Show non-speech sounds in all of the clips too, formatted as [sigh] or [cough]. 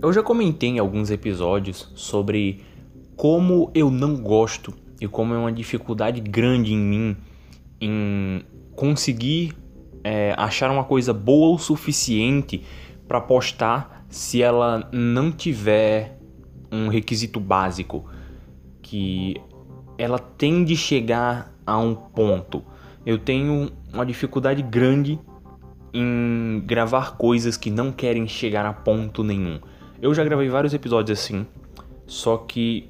Eu já comentei em alguns episódios sobre como eu não gosto e como é uma dificuldade grande em mim em conseguir é, achar uma coisa boa o suficiente para postar se ela não tiver um requisito básico que ela tem de chegar a um ponto. Eu tenho uma dificuldade grande em gravar coisas que não querem chegar a ponto nenhum. Eu já gravei vários episódios assim, só que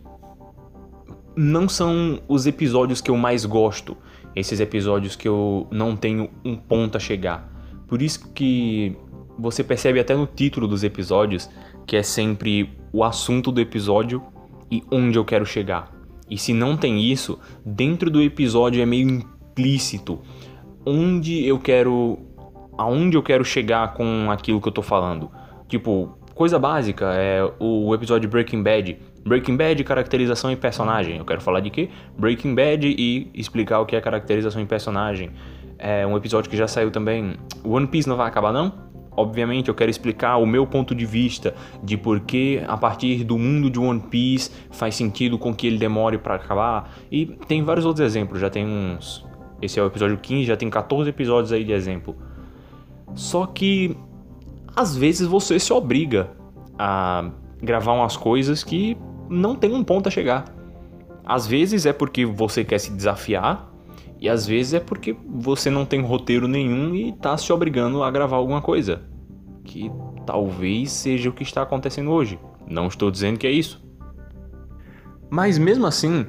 não são os episódios que eu mais gosto, esses episódios que eu não tenho um ponto a chegar. Por isso que você percebe até no título dos episódios que é sempre o assunto do episódio e onde eu quero chegar. E se não tem isso, dentro do episódio é meio implícito onde eu quero aonde eu quero chegar com aquilo que eu tô falando. Tipo, coisa básica é o episódio Breaking Bad. Breaking Bad, caracterização e personagem. Eu quero falar de quê? Breaking Bad e explicar o que é caracterização e personagem. É um episódio que já saiu também. One Piece não vai acabar não? Obviamente eu quero explicar o meu ponto de vista de por que a partir do mundo de One Piece faz sentido com que ele demore para acabar. E tem vários outros exemplos, já tem uns. Esse é o episódio 15, já tem 14 episódios aí de exemplo. Só que às vezes você se obriga a gravar umas coisas que não tem um ponto a chegar. Às vezes é porque você quer se desafiar e às vezes é porque você não tem roteiro nenhum e tá se obrigando a gravar alguma coisa. Que talvez seja o que está acontecendo hoje. Não estou dizendo que é isso. Mas mesmo assim,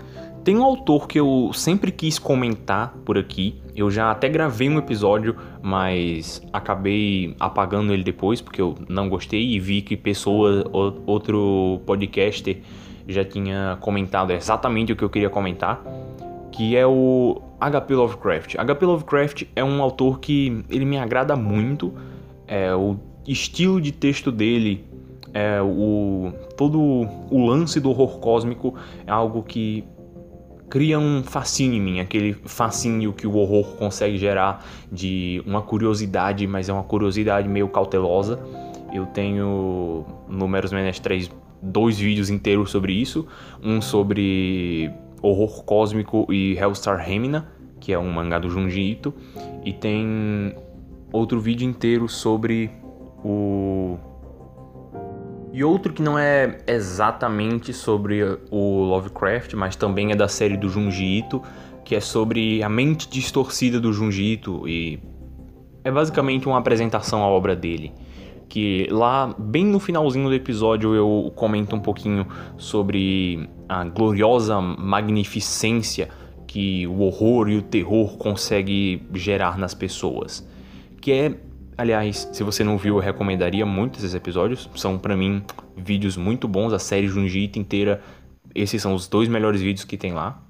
tem um autor que eu sempre quis comentar por aqui. Eu já até gravei um episódio, mas acabei apagando ele depois porque eu não gostei e vi que pessoa, outro podcaster já tinha comentado exatamente o que eu queria comentar, que é o H.P. Lovecraft. H.P. Lovecraft é um autor que ele me agrada muito. É, o estilo de texto dele, é, o todo o lance do horror cósmico é algo que cria um fascínio em mim, aquele fascínio que o horror consegue gerar de uma curiosidade, mas é uma curiosidade meio cautelosa. Eu tenho números Menes 3 dois vídeos inteiros sobre isso, um sobre horror cósmico e Hellstar Remina, que é um mangá do Junji Ito, e tem outro vídeo inteiro sobre o e outro que não é exatamente sobre o Lovecraft, mas também é da série do Junji Ito, que é sobre a mente distorcida do Junji Ito e é basicamente uma apresentação à obra dele. Que lá, bem no finalzinho do episódio, eu comento um pouquinho sobre a gloriosa magnificência que o horror e o terror consegue gerar nas pessoas. Que é Aliás, se você não viu, eu recomendaria muito esses episódios. São para mim vídeos muito bons, a série Junjito inteira. Esses são os dois melhores vídeos que tem lá.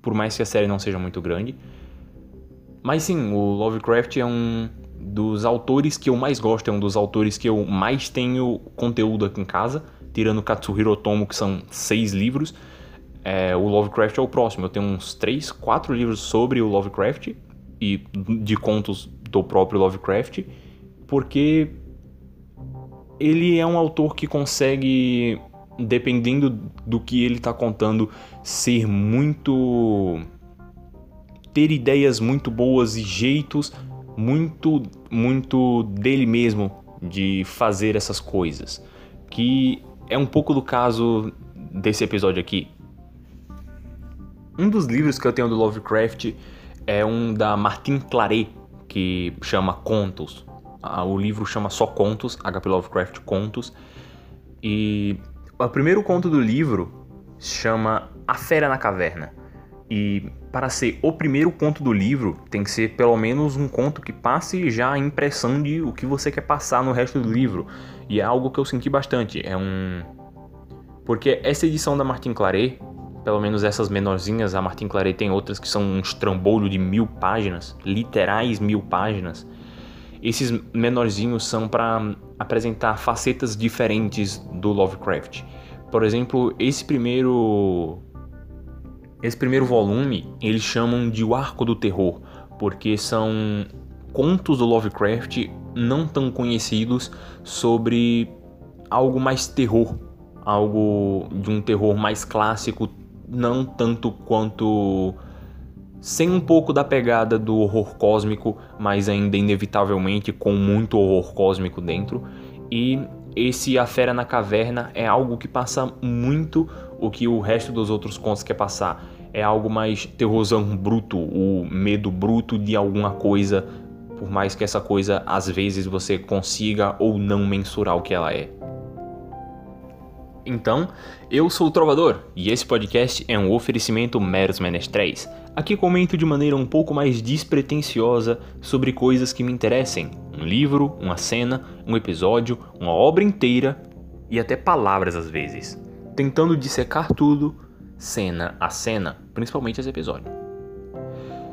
Por mais que a série não seja muito grande. Mas sim, o Lovecraft é um dos autores que eu mais gosto, é um dos autores que eu mais tenho conteúdo aqui em casa, tirando Katsuhiro Otomo, que são seis livros. É, o Lovecraft é o próximo. Eu tenho uns três, quatro livros sobre o Lovecraft e de contos do próprio Lovecraft porque ele é um autor que consegue, dependendo do que ele está contando, ser muito. ter ideias muito boas e jeitos muito, muito dele mesmo de fazer essas coisas. Que é um pouco do caso desse episódio aqui. Um dos livros que eu tenho do Lovecraft é um da Martin Claret, que chama Contos o livro chama só Contos, H.P. Lovecraft Contos. E o primeiro conto do livro chama A Fera na Caverna. E para ser o primeiro conto do livro, tem que ser pelo menos um conto que passe já a impressão de o que você quer passar no resto do livro. E é algo que eu senti bastante. É um. Porque essa edição da Martin Claret, pelo menos essas menorzinhas, a Martin Claret tem outras que são um estrambolho de mil páginas, literais mil páginas. Esses menorzinhos são para apresentar facetas diferentes do Lovecraft. Por exemplo, esse primeiro esse primeiro volume, eles chamam de o Arco do Terror, porque são contos do Lovecraft não tão conhecidos sobre algo mais terror, algo de um terror mais clássico, não tanto quanto sem um pouco da pegada do horror cósmico, mas ainda inevitavelmente com muito horror cósmico dentro. E esse A Fera na Caverna é algo que passa muito o que o resto dos outros contos quer passar. É algo mais terrorzão bruto, o medo bruto de alguma coisa, por mais que essa coisa às vezes você consiga ou não mensurar o que ela é. Então, eu sou o Trovador e esse podcast é um oferecimento meros menestréis. Aqui comento de maneira um pouco mais despretensiosa sobre coisas que me interessem: um livro, uma cena, um episódio, uma obra inteira e até palavras às vezes, tentando dissecar tudo, cena a cena, principalmente esse episódio.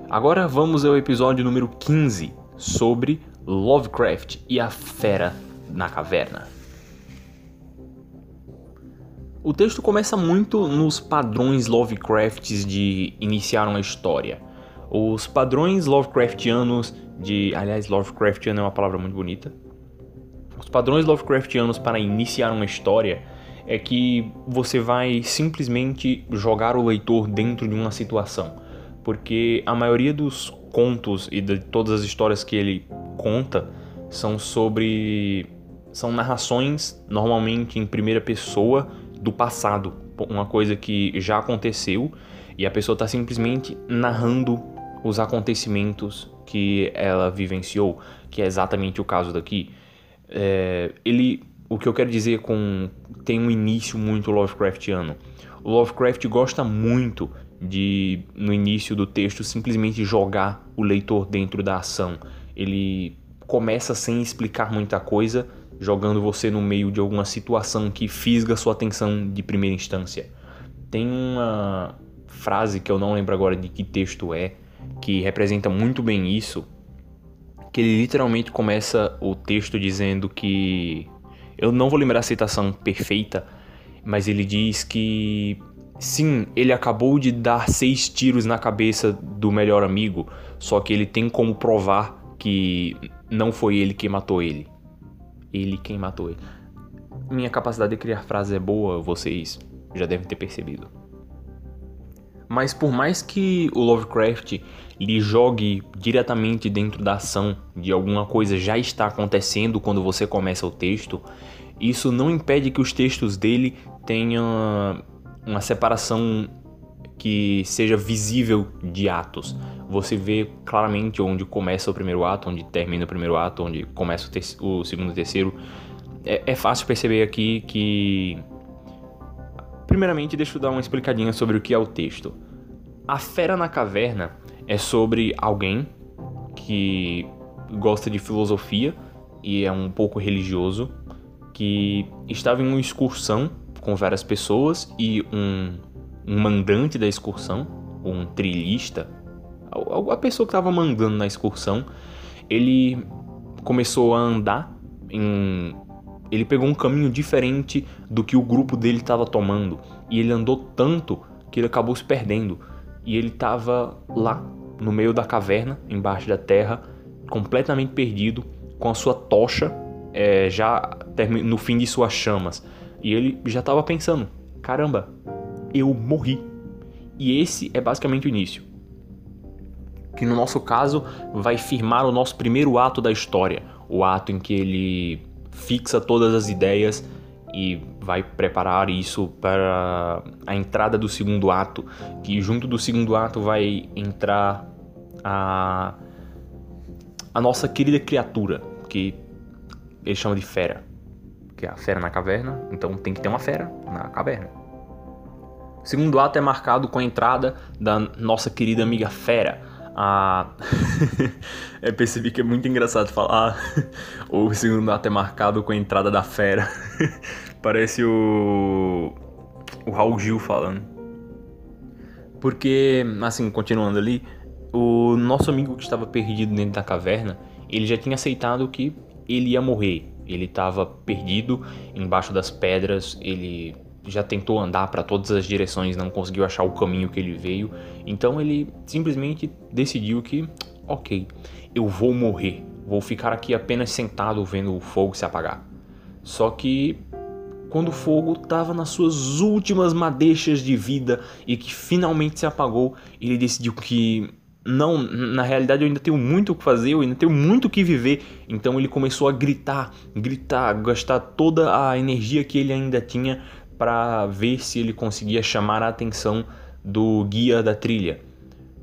Agora vamos ao episódio número 15 sobre Lovecraft e a Fera na Caverna. O texto começa muito nos padrões Lovecrafts de iniciar uma história. Os padrões Lovecraftianos de. Aliás, Lovecraftiano é uma palavra muito bonita. Os padrões Lovecraftianos para iniciar uma história é que você vai simplesmente jogar o leitor dentro de uma situação. Porque a maioria dos contos e de todas as histórias que ele conta são sobre. são narrações, normalmente em primeira pessoa do passado, uma coisa que já aconteceu e a pessoa está simplesmente narrando os acontecimentos que ela vivenciou, que é exatamente o caso daqui. É, ele, o que eu quero dizer com tem um início muito Lovecraftiano. O Lovecraft gosta muito de no início do texto simplesmente jogar o leitor dentro da ação. Ele começa sem explicar muita coisa, jogando você no meio de alguma situação que fisga sua atenção de primeira instância. Tem uma frase que eu não lembro agora de que texto é, que representa muito bem isso, que ele literalmente começa o texto dizendo que eu não vou lembrar a citação perfeita, mas ele diz que sim, ele acabou de dar seis tiros na cabeça do melhor amigo, só que ele tem como provar que não foi ele que matou ele ele quem matou ele. Minha capacidade de criar frases é boa, vocês já devem ter percebido. Mas por mais que o Lovecraft lhe jogue diretamente dentro da ação de alguma coisa já está acontecendo quando você começa o texto, isso não impede que os textos dele tenham uma separação que seja visível de atos. Você vê claramente onde começa o primeiro ato, onde termina o primeiro ato, onde começa o, o segundo e o terceiro. É, é fácil perceber aqui que. Primeiramente, deixa eu dar uma explicadinha sobre o que é o texto. A Fera na Caverna é sobre alguém que gosta de filosofia e é um pouco religioso, que estava em uma excursão com várias pessoas e um um mandante da excursão, um trilhista, a pessoa que estava mandando na excursão, ele começou a andar em. Ele pegou um caminho diferente do que o grupo dele estava tomando. E ele andou tanto que ele acabou se perdendo. E ele estava lá, no meio da caverna, embaixo da terra, completamente perdido, com a sua tocha é, já no fim de suas chamas. E ele já estava pensando: caramba, eu morri. E esse é basicamente o início. Que no nosso caso vai firmar o nosso primeiro ato da história, o ato em que ele fixa todas as ideias e vai preparar isso para a entrada do segundo ato, que junto do segundo ato vai entrar a a nossa querida criatura, que ele chama de fera, que é a fera na caverna, então tem que ter uma fera na caverna. O segundo ato é marcado com a entrada da nossa querida amiga Fera. A... [laughs] Eu percebi que é muito engraçado falar. [laughs] o segundo ato é marcado com a entrada da Fera. [laughs] Parece o. O Raul Gil falando. Porque, assim, continuando ali, o nosso amigo que estava perdido dentro da caverna, ele já tinha aceitado que ele ia morrer. Ele estava perdido embaixo das pedras, ele já tentou andar para todas as direções, não conseguiu achar o caminho que ele veio. Então ele simplesmente decidiu que, ok, eu vou morrer, vou ficar aqui apenas sentado vendo o fogo se apagar. Só que quando o fogo estava nas suas últimas madeixas de vida e que finalmente se apagou, ele decidiu que não, na realidade eu ainda tenho muito o que fazer, eu ainda tenho muito o que viver. Então ele começou a gritar, gritar, gastar toda a energia que ele ainda tinha para ver se ele conseguia chamar a atenção do guia da trilha.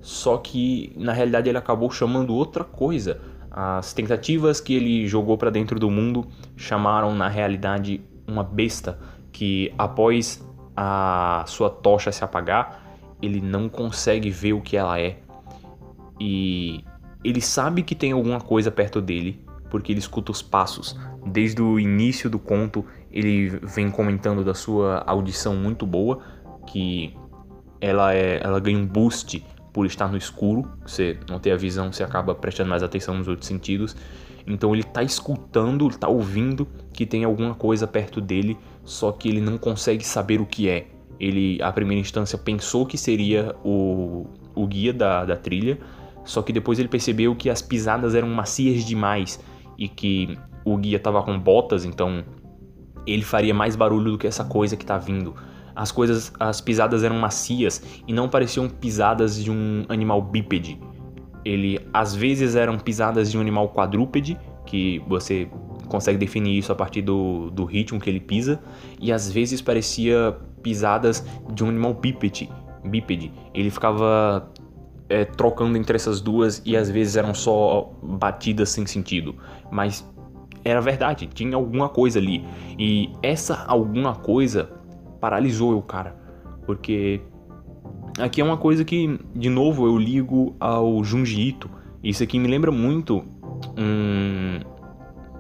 Só que na realidade ele acabou chamando outra coisa. As tentativas que ele jogou para dentro do mundo chamaram na realidade uma besta que após a sua tocha se apagar, ele não consegue ver o que ela é e ele sabe que tem alguma coisa perto dele, porque ele escuta os passos. Desde o início do conto, ele vem comentando da sua audição muito boa, que ela é, ela ganha um boost por estar no escuro. Você não tem a visão, você acaba prestando mais atenção nos outros sentidos. Então ele está escutando, está ouvindo que tem alguma coisa perto dele, só que ele não consegue saber o que é. Ele, à primeira instância, pensou que seria o, o guia da, da trilha, só que depois ele percebeu que as pisadas eram macias demais e que o guia estava com botas, então ele faria mais barulho do que essa coisa que está vindo. As coisas, as pisadas eram macias e não pareciam pisadas de um animal bípede. Ele às vezes eram pisadas de um animal quadrúpede, que você consegue definir isso a partir do, do ritmo que ele pisa, e às vezes parecia pisadas de um animal bípede. bípede. Ele ficava é, trocando entre essas duas e às vezes eram só batidas sem sentido. Mas era verdade, tinha alguma coisa ali. E essa alguma coisa paralisou o cara. Porque aqui é uma coisa que, de novo, eu ligo ao Junji Ito. Isso aqui me lembra muito um,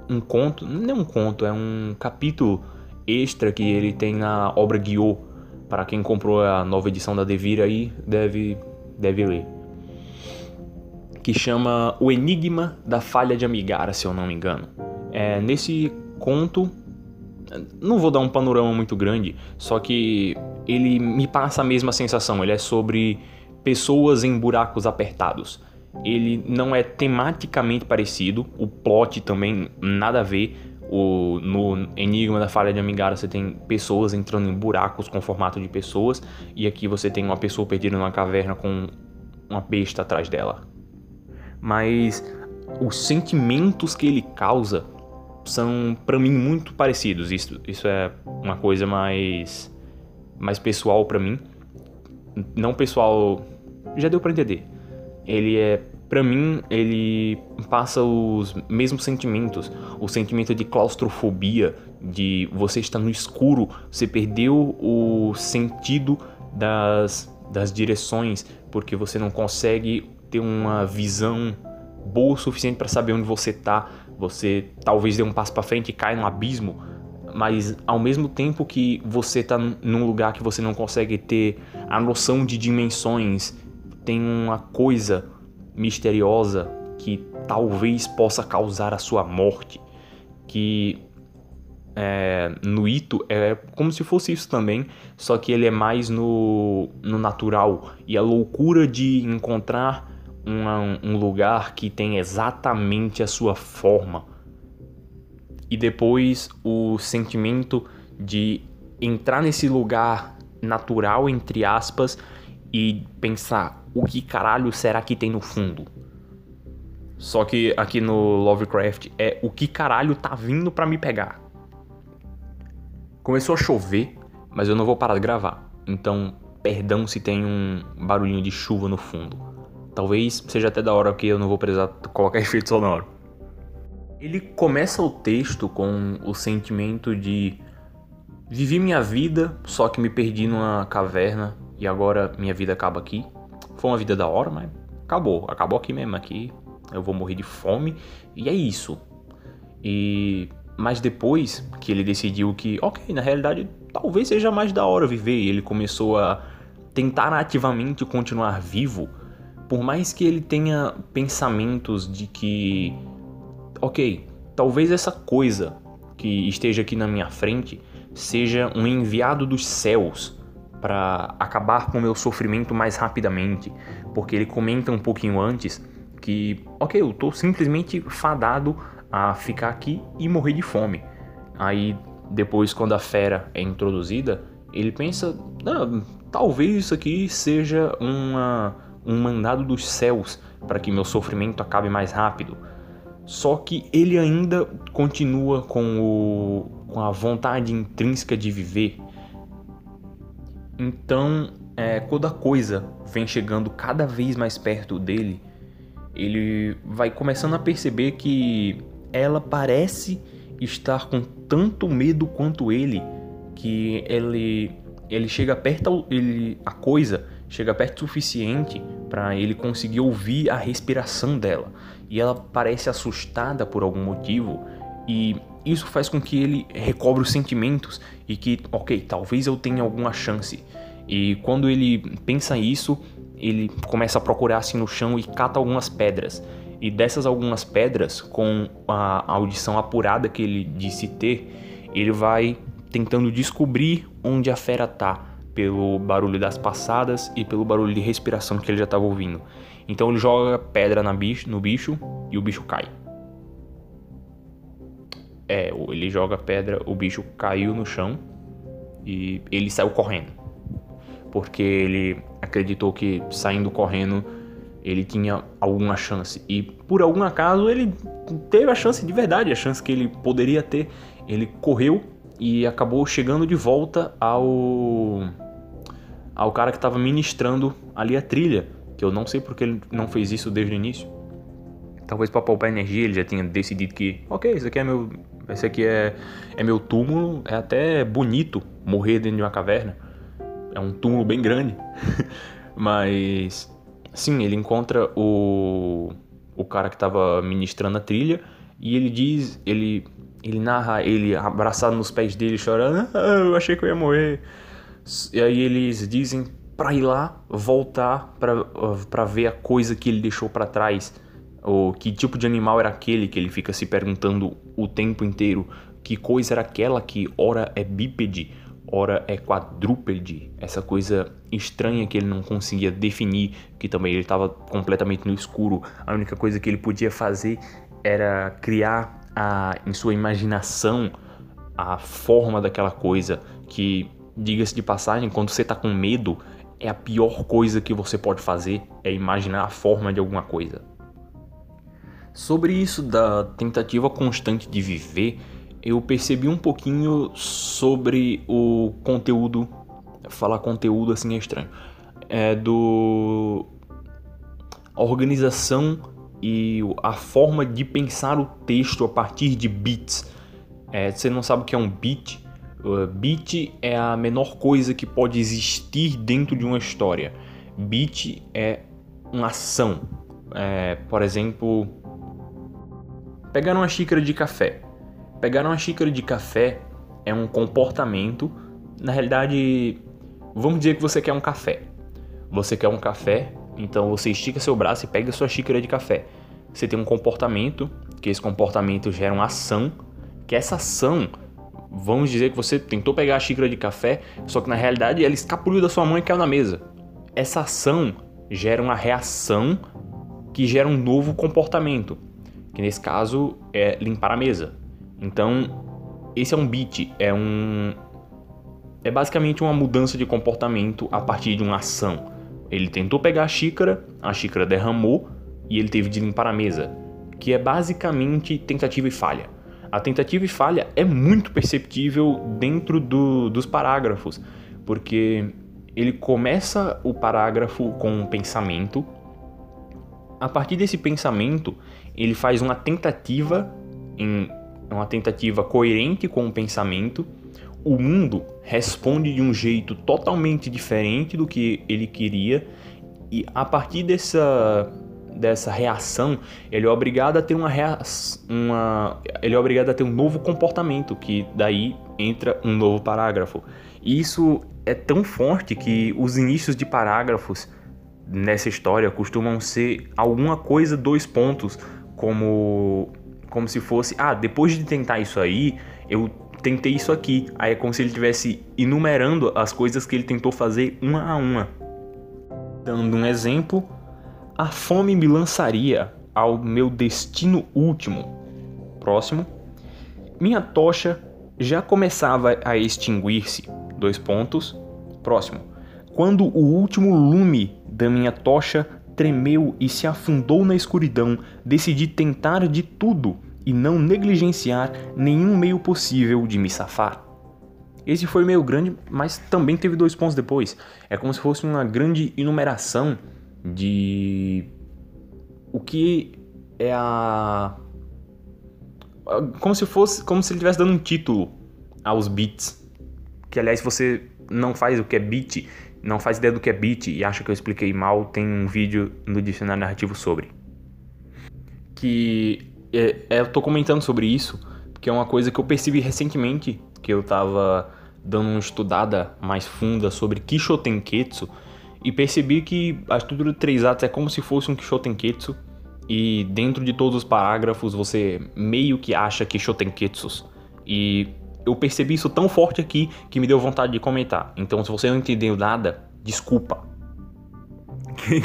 um conto, não é um conto, é um capítulo extra que ele tem na obra Guiô. Para quem comprou a nova edição da Devir aí, deve, deve ler que chama O Enigma da Falha de Amigara, se eu não me engano. É, nesse conto, não vou dar um panorama muito grande, só que ele me passa a mesma sensação. Ele é sobre pessoas em buracos apertados. Ele não é tematicamente parecido, o plot também nada a ver. O, no Enigma da Falha de Amigara você tem pessoas entrando em buracos com formato de pessoas, e aqui você tem uma pessoa perdida numa caverna com uma besta atrás dela mas os sentimentos que ele causa são para mim muito parecidos. Isso, isso é uma coisa mais mais pessoal para mim. Não pessoal, já deu para entender. Ele é para mim ele passa os mesmos sentimentos, o sentimento de claustrofobia, de você estar no escuro, você perdeu o sentido das das direções porque você não consegue ter uma visão boa o suficiente para saber onde você tá. Você talvez dê um passo para frente e cai num abismo, mas ao mesmo tempo que você tá num lugar que você não consegue ter a noção de dimensões, tem uma coisa misteriosa que talvez possa causar a sua morte, que é, no Ito é como se fosse isso também, só que ele é mais no, no natural. E a loucura de encontrar um lugar que tem exatamente a sua forma. E depois o sentimento de entrar nesse lugar natural, entre aspas, e pensar: o que caralho será que tem no fundo? Só que aqui no Lovecraft é o que caralho tá vindo para me pegar. Começou a chover, mas eu não vou parar de gravar. Então, perdão se tem um barulhinho de chuva no fundo. Talvez seja até da hora que eu não vou precisar colocar [laughs] efeito sonoro. Ele começa o texto com o sentimento de vivi minha vida, só que me perdi numa caverna e agora minha vida acaba aqui. Foi uma vida da hora, mas acabou, acabou aqui mesmo aqui. Eu vou morrer de fome e é isso. E mas depois que ele decidiu que, OK, na realidade, talvez seja mais da hora viver, e ele começou a tentar ativamente continuar vivo por mais que ele tenha pensamentos de que, ok, talvez essa coisa que esteja aqui na minha frente seja um enviado dos céus para acabar com o meu sofrimento mais rapidamente, porque ele comenta um pouquinho antes que, ok, eu tô simplesmente fadado a ficar aqui e morrer de fome. Aí depois quando a fera é introduzida, ele pensa, ah, talvez isso aqui seja uma, um mandado dos céus para que meu sofrimento acabe mais rápido. Só que ele ainda continua com, o, com a vontade intrínseca de viver. Então, é, quando a coisa vem chegando cada vez mais perto dele, ele vai começando a perceber que ela parece estar com tanto medo quanto ele que ele ele chega perto ele a coisa chega perto o suficiente para ele conseguir ouvir a respiração dela e ela parece assustada por algum motivo e isso faz com que ele recobre os sentimentos e que, ok, talvez eu tenha alguma chance. E quando ele pensa isso, ele começa a procurar assim no chão e cata algumas pedras. E dessas algumas pedras, com a audição apurada que ele disse ter, ele vai tentando descobrir onde a fera tá, pelo barulho das passadas e pelo barulho de respiração que ele já estava ouvindo. Então ele joga pedra bicho, no bicho e o bicho cai. É, ele joga pedra, o bicho caiu no chão e ele saiu correndo. Porque ele acreditou que saindo correndo ele tinha alguma chance. E por algum acaso ele teve a chance de verdade, a chance que ele poderia ter. Ele correu e acabou chegando de volta ao ao cara que estava ministrando ali a trilha, que eu não sei porque ele não fez isso desde o início. Talvez para poupar energia ele já tinha decidido que, ok, isso aqui é meu, esse aqui é, é meu túmulo, é até bonito morrer dentro de uma caverna. É um túmulo bem grande. [laughs] Mas sim, ele encontra o o cara que estava ministrando a trilha e ele diz, ele ele narra ele abraçado nos pés dele chorando, ah, eu achei que eu ia morrer. E aí eles dizem para ir lá, voltar para ver a coisa que ele deixou para trás. Ou que tipo de animal era aquele que ele fica se perguntando o tempo inteiro. Que coisa era aquela que ora é bípede, ora é quadrúpede. Essa coisa estranha que ele não conseguia definir, que também ele estava completamente no escuro. A única coisa que ele podia fazer era criar a, em sua imaginação a forma daquela coisa que Diga-se de passagem, quando você está com medo, é a pior coisa que você pode fazer é imaginar a forma de alguma coisa. Sobre isso da tentativa constante de viver, eu percebi um pouquinho sobre o conteúdo. Falar conteúdo assim é estranho. É do. A organização e a forma de pensar o texto a partir de bits. É, você não sabe o que é um bit? Uh, bit é a menor coisa que pode existir dentro de uma história. Bit é uma ação. É, por exemplo, pegar uma xícara de café. Pegar uma xícara de café é um comportamento. Na realidade, vamos dizer que você quer um café. Você quer um café, então você estica seu braço e pega sua xícara de café. Você tem um comportamento, que esse comportamento gera uma ação, que essa ação Vamos dizer que você tentou pegar a xícara de café, só que na realidade ela escapuliu da sua mão e caiu na mesa. Essa ação gera uma reação que gera um novo comportamento, que nesse caso é limpar a mesa. Então, esse é um beat, é um é basicamente uma mudança de comportamento a partir de uma ação. Ele tentou pegar a xícara, a xícara derramou e ele teve de limpar a mesa, que é basicamente tentativa e falha. A tentativa e falha é muito perceptível dentro do, dos parágrafos, porque ele começa o parágrafo com um pensamento. A partir desse pensamento, ele faz uma tentativa em uma tentativa coerente com o pensamento. O mundo responde de um jeito totalmente diferente do que ele queria e a partir dessa dessa reação, ele é obrigado a ter uma, uma ele é obrigado a ter um novo comportamento, que daí entra um novo parágrafo. E isso é tão forte que os inícios de parágrafos nessa história costumam ser alguma coisa dois pontos, como como se fosse, ah, depois de tentar isso aí, eu tentei isso aqui. Aí é como se ele estivesse enumerando as coisas que ele tentou fazer uma a uma. Dando um exemplo, a fome me lançaria ao meu destino último. Próximo. Minha tocha já começava a extinguir-se. Dois pontos. Próximo. Quando o último lume da minha tocha tremeu e se afundou na escuridão, decidi tentar de tudo e não negligenciar nenhum meio possível de me safar. Esse foi meio grande, mas também teve dois pontos depois. É como se fosse uma grande enumeração de o que é a como se fosse como se ele estivesse dando um título aos beats. Que aliás você não faz o que é beat, não faz ideia do que é beat e acha que eu expliquei mal, tem um vídeo no dicionário narrativo sobre. Que é, é, eu tô comentando sobre isso, porque é uma coisa que eu percebi recentemente, que eu tava dando uma estudada mais funda sobre Kishotenketsu e percebi que a estrutura de três atos é como se fosse um Kishotenketsu e dentro de todos os parágrafos você meio que acha Kishotenketsus e eu percebi isso tão forte aqui que me deu vontade de comentar. Então, se você não entendeu nada, desculpa.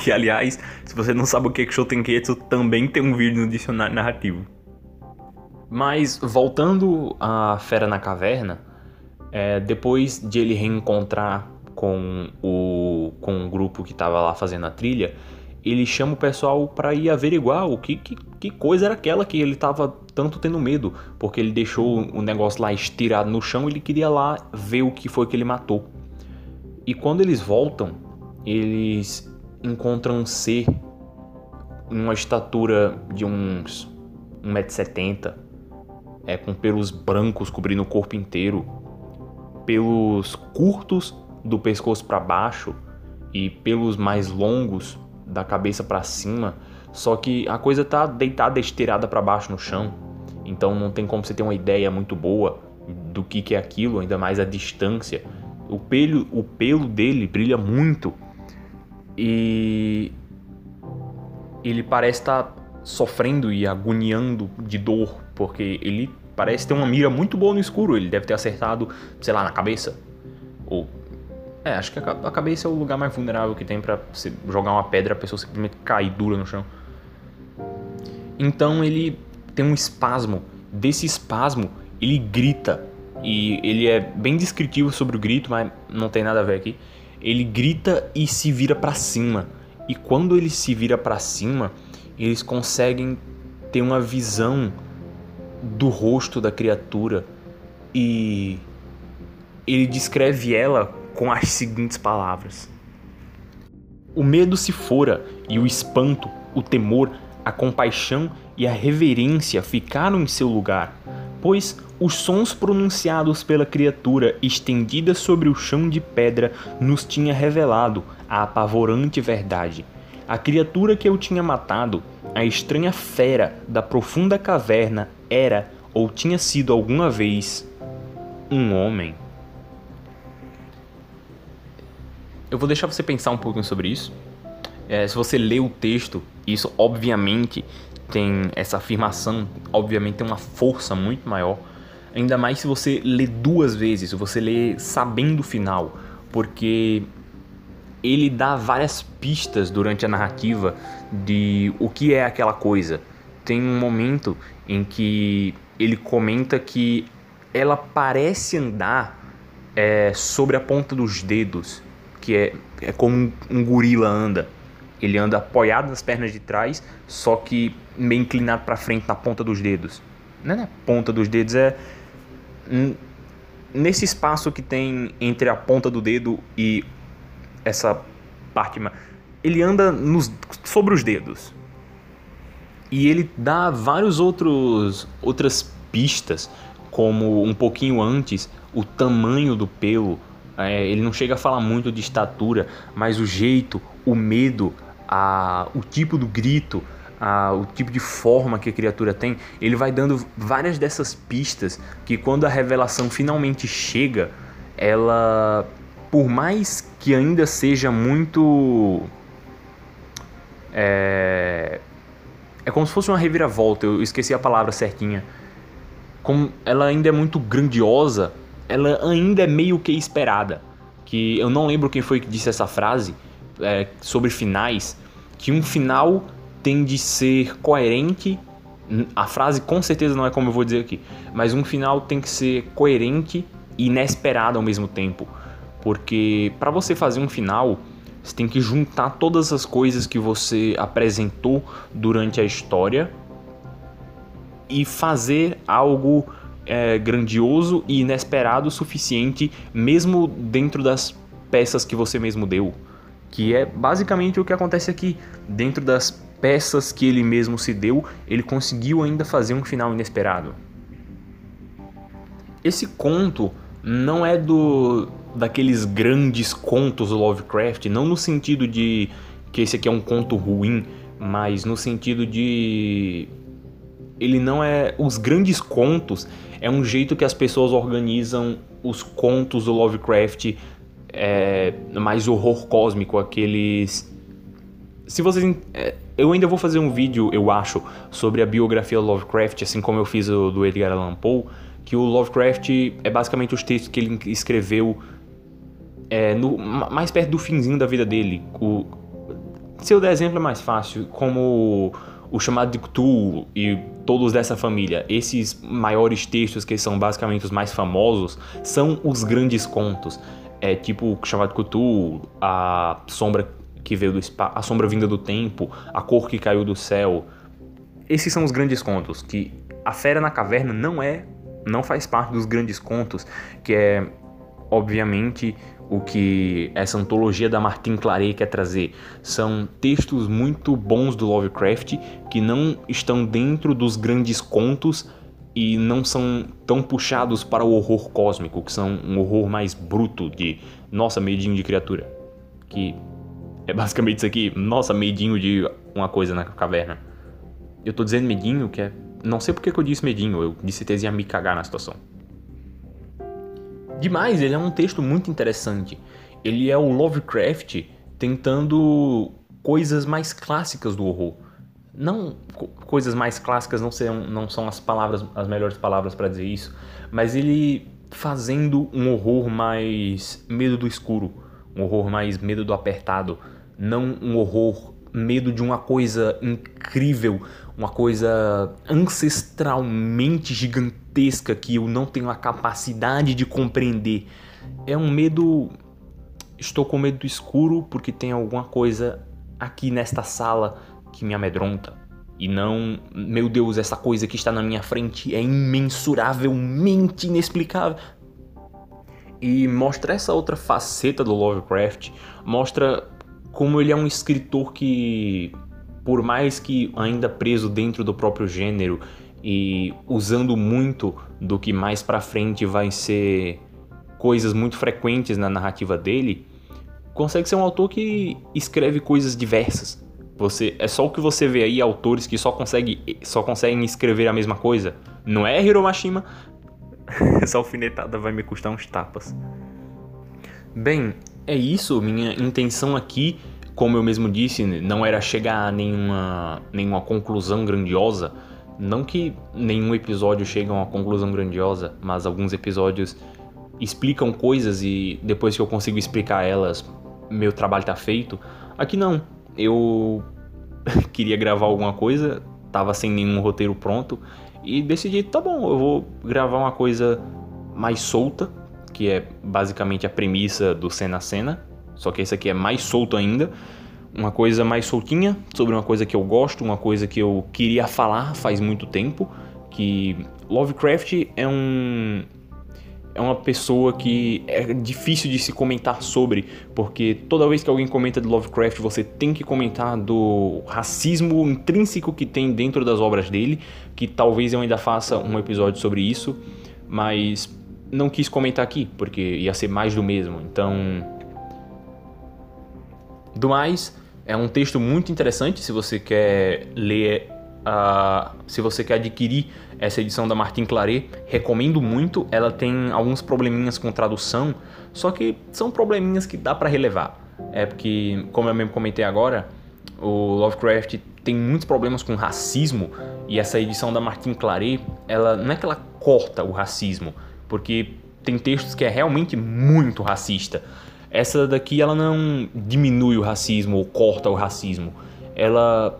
Que, aliás, se você não sabe o que é Shotenketsu, também tem um vídeo no dicionário narrativo. Mas, voltando à Fera na Caverna, é, depois de ele reencontrar com o, com o grupo que estava lá fazendo a trilha, ele chama o pessoal para ir averiguar o que, que, que, coisa era aquela que ele estava tanto tendo medo, porque ele deixou o negócio lá estirado no chão e ele queria lá ver o que foi que ele matou. E quando eles voltam, eles encontram um ser uma estatura de uns 1,70m, é, com pelos brancos cobrindo o corpo inteiro, pelos curtos do pescoço para baixo e pelos mais longos da cabeça para cima, só que a coisa tá deitada estirada para baixo no chão. Então não tem como você ter uma ideia muito boa do que, que é aquilo, ainda mais a distância. O pelo, o pelo dele brilha muito e ele parece estar tá sofrendo e agoniando de dor, porque ele parece ter uma mira muito boa no escuro. Ele deve ter acertado, sei lá, na cabeça ou é, acho que a cabeça é o lugar mais vulnerável que tem para você jogar uma pedra a pessoa simplesmente cair dura no chão. Então ele tem um espasmo. Desse espasmo, ele grita. E ele é bem descritivo sobre o grito, mas não tem nada a ver aqui. Ele grita e se vira para cima. E quando ele se vira para cima, eles conseguem ter uma visão do rosto da criatura. E ele descreve ela com as seguintes palavras: O medo se fora, e o espanto, o temor, a compaixão e a reverência ficaram em seu lugar, pois os sons pronunciados pela criatura estendida sobre o chão de pedra nos tinha revelado a apavorante verdade. A criatura que eu tinha matado, a estranha fera da profunda caverna, era ou tinha sido alguma vez um homem. eu vou deixar você pensar um pouquinho sobre isso. É, se você lê o texto, isso obviamente tem essa afirmação, obviamente tem uma força muito maior. Ainda mais se você lê duas vezes, se você lê sabendo o final, porque ele dá várias pistas durante a narrativa de o que é aquela coisa. Tem um momento em que ele comenta que ela parece andar é, sobre a ponta dos dedos que é, é como um, um gorila anda. Ele anda apoiado nas pernas de trás, só que meio inclinado para frente na ponta dos dedos. Não é na ponta dos dedos, é nesse espaço que tem entre a ponta do dedo e essa parte. Ele anda nos, sobre os dedos. E ele dá vários outros outras pistas, como um pouquinho antes, o tamanho do pelo, é, ele não chega a falar muito de estatura, mas o jeito, o medo, a, o tipo do grito, a, o tipo de forma que a criatura tem, ele vai dando várias dessas pistas que quando a revelação finalmente chega, ela, por mais que ainda seja muito. É, é como se fosse uma reviravolta, eu esqueci a palavra certinha. Como ela ainda é muito grandiosa, ela ainda é meio que esperada. Que eu não lembro quem foi que disse essa frase é, sobre finais, que um final tem de ser coerente A frase com certeza não é como eu vou dizer aqui, mas um final tem que ser coerente e inesperado ao mesmo tempo. Porque para você fazer um final, você tem que juntar todas as coisas que você apresentou durante a história e fazer algo é, grandioso e inesperado o suficiente, mesmo dentro das peças que você mesmo deu. Que é basicamente o que acontece aqui. Dentro das peças que ele mesmo se deu, ele conseguiu ainda fazer um final inesperado. Esse conto não é do daqueles grandes contos do Lovecraft, não no sentido de que esse aqui é um conto ruim, mas no sentido de ele não é os grandes contos é um jeito que as pessoas organizam os contos do Lovecraft é, mais horror cósmico, aqueles se vocês é, eu ainda vou fazer um vídeo, eu acho, sobre a biografia Lovecraft, assim como eu fiz o do Edgar Allan Poe, que o Lovecraft é basicamente os textos que ele escreveu é, no, mais perto do finzinho da vida dele. O, se eu der exemplo é mais fácil, como o chamado de Cthulhu e todos dessa família. Esses maiores textos, que são basicamente os mais famosos, são os grandes contos. É tipo o chamado Cthulhu, a sombra que veio do a sombra vinda do tempo, a cor que caiu do céu. Esses são os grandes contos que a Fera na Caverna não é, não faz parte dos grandes contos, que é obviamente o que essa antologia da Martin Claret quer trazer. São textos muito bons do Lovecraft que não estão dentro dos grandes contos e não são tão puxados para o horror cósmico, que são um horror mais bruto de nossa medinho de criatura, que é basicamente isso aqui, nossa medinho de uma coisa na caverna. Eu tô dizendo medinho que é, não sei porque que eu disse medinho, eu disse que ia me cagar na situação. Demais, ele é um texto muito interessante. Ele é o Lovecraft tentando coisas mais clássicas do horror. Não coisas mais clássicas não são, não são as palavras as melhores palavras para dizer isso, mas ele fazendo um horror mais medo do escuro, um horror mais medo do apertado, não um horror medo de uma coisa incrível, uma coisa ancestralmente gigantesca que eu não tenho a capacidade de compreender. É um medo. Estou com medo do escuro porque tem alguma coisa aqui nesta sala que me amedronta. E não, meu Deus, essa coisa que está na minha frente é imensuravelmente inexplicável. E mostra essa outra faceta do Lovecraft, mostra como ele é um escritor que, por mais que ainda preso dentro do próprio gênero e usando muito do que mais para frente vai ser coisas muito frequentes na narrativa dele, consegue ser um autor que escreve coisas diversas. Você é só o que você vê aí autores que só conseguem só conseguem escrever a mesma coisa. Não é Hiromashima? [laughs] Essa alfinetada vai me custar uns tapas. Bem, é isso, minha intenção aqui, como eu mesmo disse, não era chegar a nenhuma, nenhuma conclusão grandiosa. Não que nenhum episódio chegue a uma conclusão grandiosa, mas alguns episódios explicam coisas e depois que eu consigo explicar elas, meu trabalho tá feito. Aqui não. Eu [laughs] queria gravar alguma coisa, tava sem nenhum roteiro pronto e decidi, tá bom, eu vou gravar uma coisa mais solta, que é basicamente a premissa do cena a cena, só que esse aqui é mais solto ainda, uma coisa mais soltinha sobre uma coisa que eu gosto, uma coisa que eu queria falar faz muito tempo, que Lovecraft é um é uma pessoa que é difícil de se comentar sobre, porque toda vez que alguém comenta de Lovecraft, você tem que comentar do racismo intrínseco que tem dentro das obras dele, que talvez eu ainda faça um episódio sobre isso, mas não quis comentar aqui, porque ia ser mais do mesmo. Então. Do mais, é um texto muito interessante se você quer ler. Uh, se você quer adquirir essa edição da Martin Claret, recomendo muito. Ela tem alguns probleminhas com tradução, só que são probleminhas que dá para relevar. É porque, como eu mesmo comentei agora, o Lovecraft tem muitos problemas com racismo e essa edição da Martin Claret, ela não é que ela corta o racismo, porque tem textos que é realmente muito racista. Essa daqui ela não diminui o racismo ou corta o racismo. Ela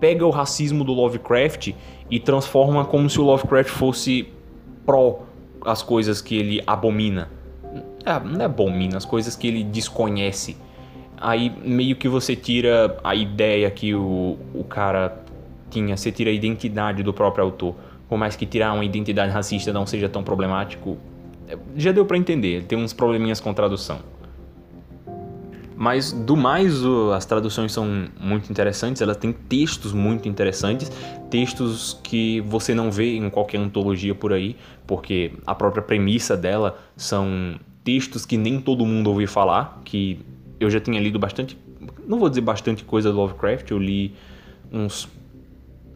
pega o racismo do Lovecraft e transforma como se o Lovecraft fosse pró as coisas que ele abomina. É, não é abomina, as coisas que ele desconhece. Aí meio que você tira a ideia que o, o cara tinha, você tira a identidade do próprio autor. Por mais que tirar uma identidade racista não seja tão problemático, já deu para entender, tem uns probleminhas com tradução. Mas do mais, as traduções são muito interessantes, ela tem textos muito interessantes, textos que você não vê em qualquer antologia por aí, porque a própria premissa dela são textos que nem todo mundo ouviu falar, que eu já tinha lido bastante, não vou dizer bastante coisa do Lovecraft, eu li uns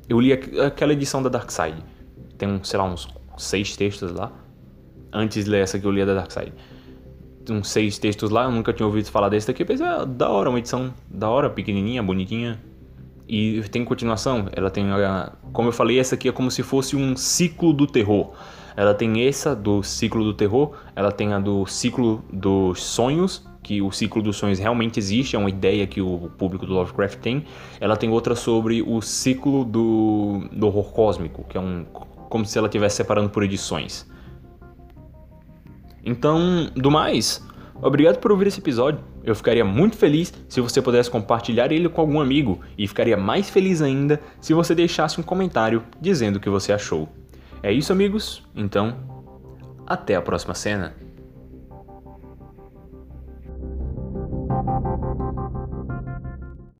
eu li aquela edição da Dark Side. Tem, sei lá, uns seis textos lá. Antes de ler essa que eu li da Dark Side uns seis textos lá, eu nunca tinha ouvido falar desse daqui, mas é da hora, uma edição da hora, pequenininha, bonitinha. E tem continuação, ela tem, como eu falei, essa aqui é como se fosse um ciclo do terror. Ela tem essa do ciclo do terror, ela tem a do ciclo dos sonhos, que o ciclo dos sonhos realmente existe, é uma ideia que o público do Lovecraft tem. Ela tem outra sobre o ciclo do, do horror cósmico, que é um como se ela estivesse separando por edições. Então, do mais, obrigado por ouvir esse episódio. Eu ficaria muito feliz se você pudesse compartilhar ele com algum amigo e ficaria mais feliz ainda se você deixasse um comentário dizendo o que você achou. É isso, amigos? Então, até a próxima cena.